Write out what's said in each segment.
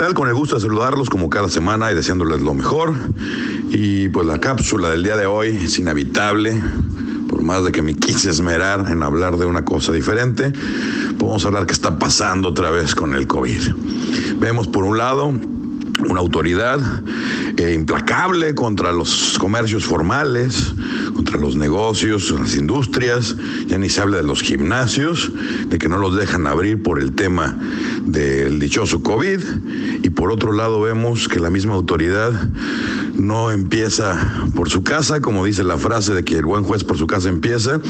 tal? Con el gusto de saludarlos como cada semana y deseándoles lo mejor. Y pues la cápsula del día de hoy es inhabitable, por más de que me quise esmerar en hablar de una cosa diferente, vamos a hablar qué está pasando otra vez con el COVID. Vemos por un lado una autoridad eh, implacable contra los comercios formales, contra los negocios, las industrias, ya ni se habla de los gimnasios, de que no los dejan abrir por el tema del dichoso COVID, y por otro lado vemos que la misma autoridad no empieza por su casa, como dice la frase de que el buen juez por su casa empieza,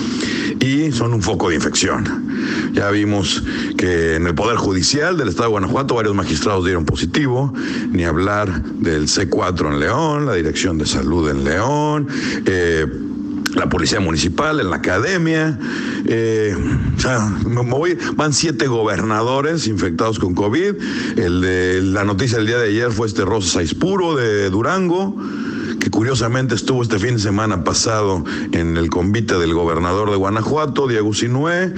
y son un foco de infección. Ya vimos que en el Poder Judicial del Estado de Guanajuato varios magistrados dieron positivo, ni hablar del C4 en León, la Dirección de Salud en León, eh, la policía municipal, en la academia. Eh, o sea, van siete gobernadores infectados con COVID. El de la noticia del día de ayer fue este Rosa Saispuro de Durango curiosamente estuvo este fin de semana pasado en el convite del gobernador de Guanajuato, Diego Sinué,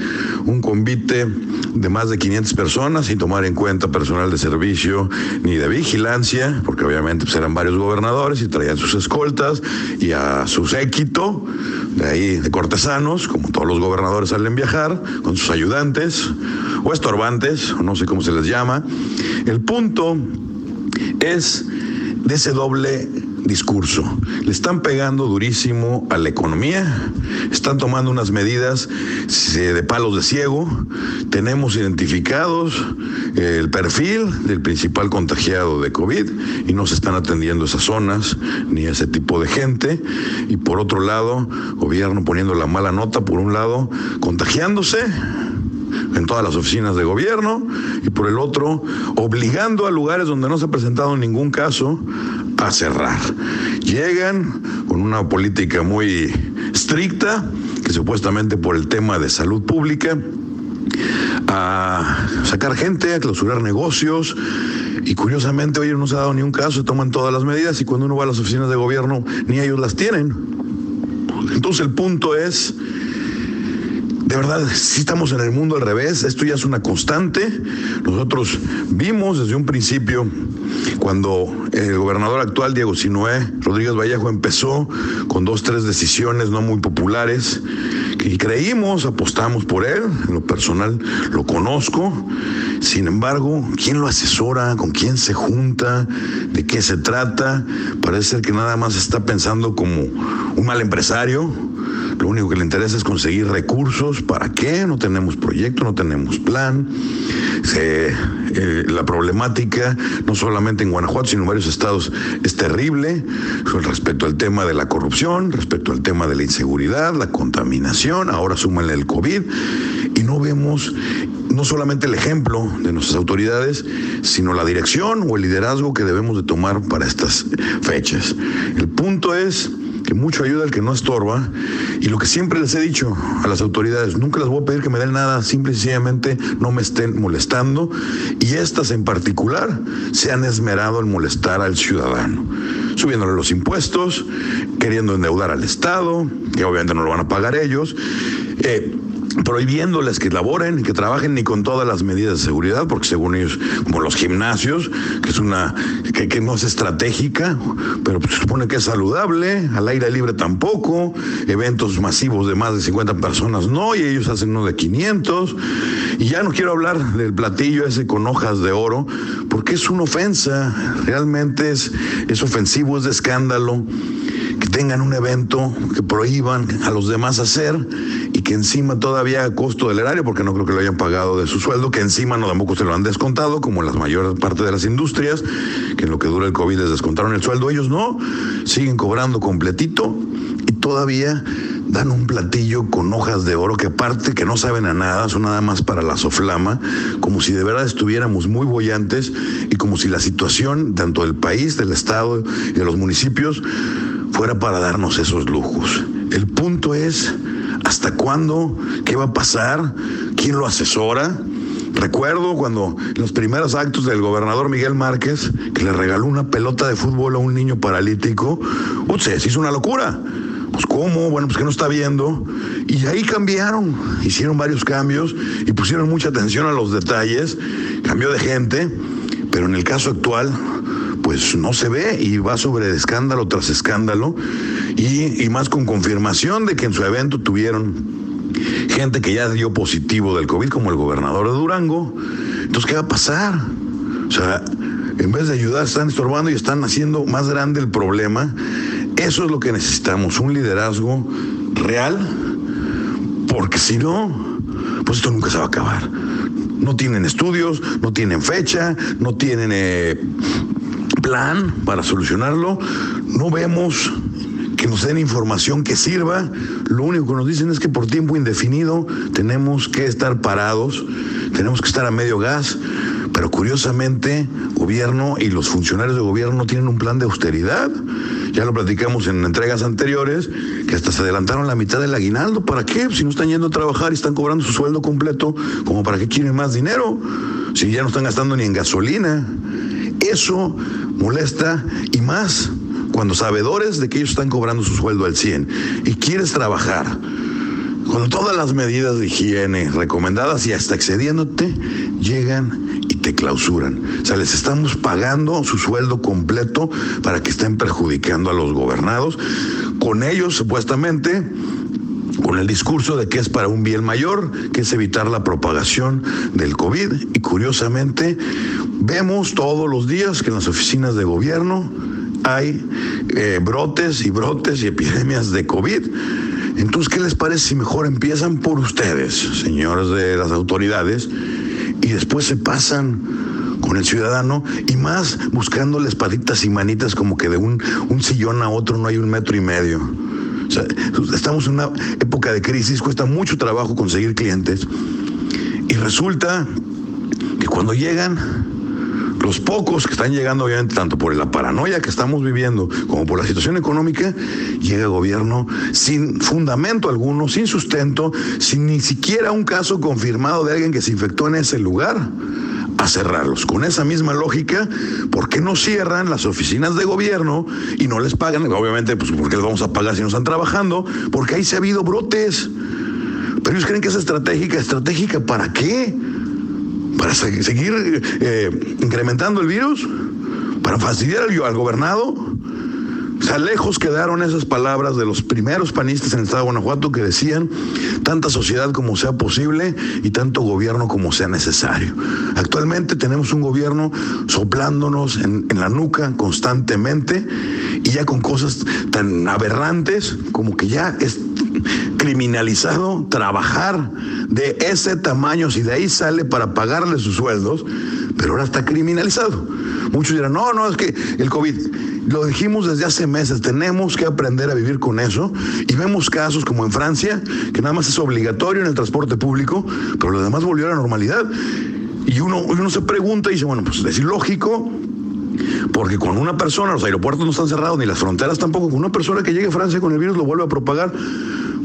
un convite de más de 500 personas, sin tomar en cuenta personal de servicio ni de vigilancia, porque obviamente pues, eran varios gobernadores y traían sus escoltas y a su séquito, de ahí de cortesanos, como todos los gobernadores salen viajar, con sus ayudantes o estorbantes, no sé cómo se les llama. El punto es de ese doble discurso. Le están pegando durísimo a la economía, están tomando unas medidas de palos de ciego, tenemos identificados el perfil del principal contagiado de COVID y no se están atendiendo esas zonas ni ese tipo de gente. Y por otro lado, gobierno poniendo la mala nota, por un lado, contagiándose en todas las oficinas de gobierno y por el otro obligando a lugares donde no se ha presentado ningún caso a cerrar. Llegan con una política muy estricta que supuestamente por el tema de salud pública a sacar gente, a clausurar negocios y curiosamente hoy no se ha dado ni un caso, se toman todas las medidas y cuando uno va a las oficinas de gobierno ni ellos las tienen. Entonces el punto es de verdad, si estamos en el mundo al revés, esto ya es una constante. Nosotros vimos desde un principio, cuando el gobernador actual, Diego Sinué Rodríguez Vallejo, empezó con dos, tres decisiones no muy populares, y creímos, apostamos por él, en lo personal lo conozco. Sin embargo, ¿quién lo asesora? ¿Con quién se junta? ¿De qué se trata? Parece ser que nada más está pensando como un mal empresario lo único que le interesa es conseguir recursos. ¿Para qué? No tenemos proyecto, no tenemos plan. Eh, la problemática, no solamente en Guanajuato, sino en varios estados, es terrible respecto al tema de la corrupción, respecto al tema de la inseguridad, la contaminación, ahora súmale el COVID, y no vemos no solamente el ejemplo de nuestras autoridades, sino la dirección o el liderazgo que debemos de tomar para estas fechas. El punto es que mucho ayuda al que no estorba. Y lo que siempre les he dicho a las autoridades, nunca les voy a pedir que me den nada, simple y sencillamente no me estén molestando. Y estas en particular se han esmerado en molestar al ciudadano, subiéndole los impuestos, queriendo endeudar al Estado, que obviamente no lo van a pagar ellos. Eh, prohibiéndoles que laboren que trabajen ni con todas las medidas de seguridad, porque según ellos, como los gimnasios, que es una, que, no es estratégica, pero pues, se supone que es saludable, al aire libre tampoco, eventos masivos de más de 50 personas no, y ellos hacen uno de 500, y ya no quiero hablar del platillo ese con hojas de oro, porque es una ofensa, realmente es, es ofensivo, es de escándalo tengan un evento que prohíban a los demás hacer y que encima todavía a costo del erario, porque no creo que lo hayan pagado de su sueldo, que encima no tampoco se lo han descontado, como la mayor parte de las industrias, que en lo que dura el COVID les descontaron el sueldo, ellos no, siguen cobrando completito y todavía dan un platillo con hojas de oro que aparte que no saben a nada, son nada más para la soflama, como si de verdad estuviéramos muy bollantes y como si la situación tanto del país, del estado y de los municipios fuera para darnos esos lujos. El punto es, ¿hasta cuándo? ¿Qué va a pasar? ¿Quién lo asesora? Recuerdo cuando los primeros actos del gobernador Miguel Márquez, que le regaló una pelota de fútbol a un niño paralítico, se hizo una locura. Pues cómo, bueno, pues que no está viendo. Y ahí cambiaron, hicieron varios cambios y pusieron mucha atención a los detalles, cambió de gente Pero en el caso actual, pues no se ve y va sobre escándalo tras escándalo y, y más con confirmación de que en su evento tuvieron gente que ya dio positivo del COVID, como el gobernador de Durango. Entonces, ¿qué va a pasar? O sea, en vez de ayudar, están estorbando y están haciendo más grande el problema. Eso es lo que necesitamos, un liderazgo real, porque si no, pues esto nunca se va a acabar. No tienen estudios, no tienen fecha, no tienen eh, plan para solucionarlo. No vemos que nos den información que sirva. Lo único que nos dicen es que por tiempo indefinido tenemos que estar parados, tenemos que estar a medio gas, pero curiosamente, gobierno y los funcionarios de gobierno tienen un plan de austeridad. Ya lo platicamos en entregas anteriores, que hasta se adelantaron la mitad del aguinaldo. ¿Para qué? Si no están yendo a trabajar y están cobrando su sueldo completo, ¿como para qué quieren más dinero? Si ya no están gastando ni en gasolina. Eso molesta y más cuando sabedores de que ellos están cobrando su sueldo al 100 y quieres trabajar con todas las medidas de higiene recomendadas y hasta excediéndote, llegan y te clausuran. O sea, les estamos pagando su sueldo completo para que estén perjudicando a los gobernados. Con ellos, supuestamente, con el discurso de que es para un bien mayor, que es evitar la propagación del COVID. Y curiosamente, vemos todos los días que en las oficinas de gobierno hay eh, brotes y brotes y epidemias de COVID. Entonces, ¿qué les parece si mejor empiezan por ustedes, señores de las autoridades, y después se pasan con el ciudadano y más buscándoles patitas y manitas como que de un, un sillón a otro no hay un metro y medio? Sea, estamos en una época de crisis, cuesta mucho trabajo conseguir clientes y resulta que cuando llegan los pocos que están llegando, obviamente, tanto por la paranoia que estamos viviendo como por la situación económica, llega el gobierno sin fundamento alguno, sin sustento, sin ni siquiera un caso confirmado de alguien que se infectó en ese lugar a cerrarlos. Con esa misma lógica, ¿por qué no cierran las oficinas de gobierno y no les pagan? Obviamente, pues porque les vamos a pagar si no están trabajando, porque ahí se ha habido brotes. Pero ellos creen que es estratégica. ¿Estratégica para qué? para seguir eh, incrementando el virus, para fastidiar al, gobernado. O sea, lejos quedaron esas palabras de los primeros panistas en el estado de Guanajuato que decían tanta sociedad como sea posible y tanto gobierno como sea necesario. Actualmente tenemos un gobierno soplándonos en, en la nuca constantemente y ya con cosas tan aberrantes como que ya es criminalizado trabajar de ese tamaño, si de ahí sale para pagarle sus sueldos, pero ahora está criminalizado. Muchos dirán, no, no, es que el COVID, lo dijimos desde hace meses, tenemos que aprender a vivir con eso y vemos casos como en Francia, que nada más es obligatorio en el transporte público, pero lo demás volvió a la normalidad. Y uno, uno se pregunta y dice, bueno, pues es ilógico, porque con una persona, los aeropuertos no están cerrados, ni las fronteras tampoco, con una persona que llegue a Francia con el virus lo vuelve a propagar,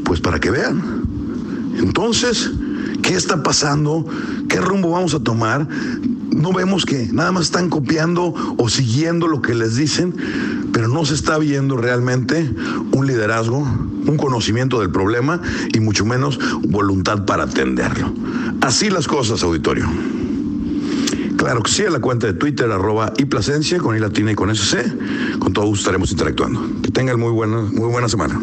pues para que vean. Entonces, ¿qué está pasando? ¿Qué rumbo vamos a tomar? No vemos que nada más están copiando o siguiendo lo que les dicen, pero no se está viendo realmente un liderazgo, un conocimiento del problema y mucho menos voluntad para atenderlo. Así las cosas, auditorio. Claro que sí, a la cuenta de Twitter, arroba y Plasencia, con I y con SC. Con todo gusto estaremos interactuando. Que tengan muy buena, muy buena semana.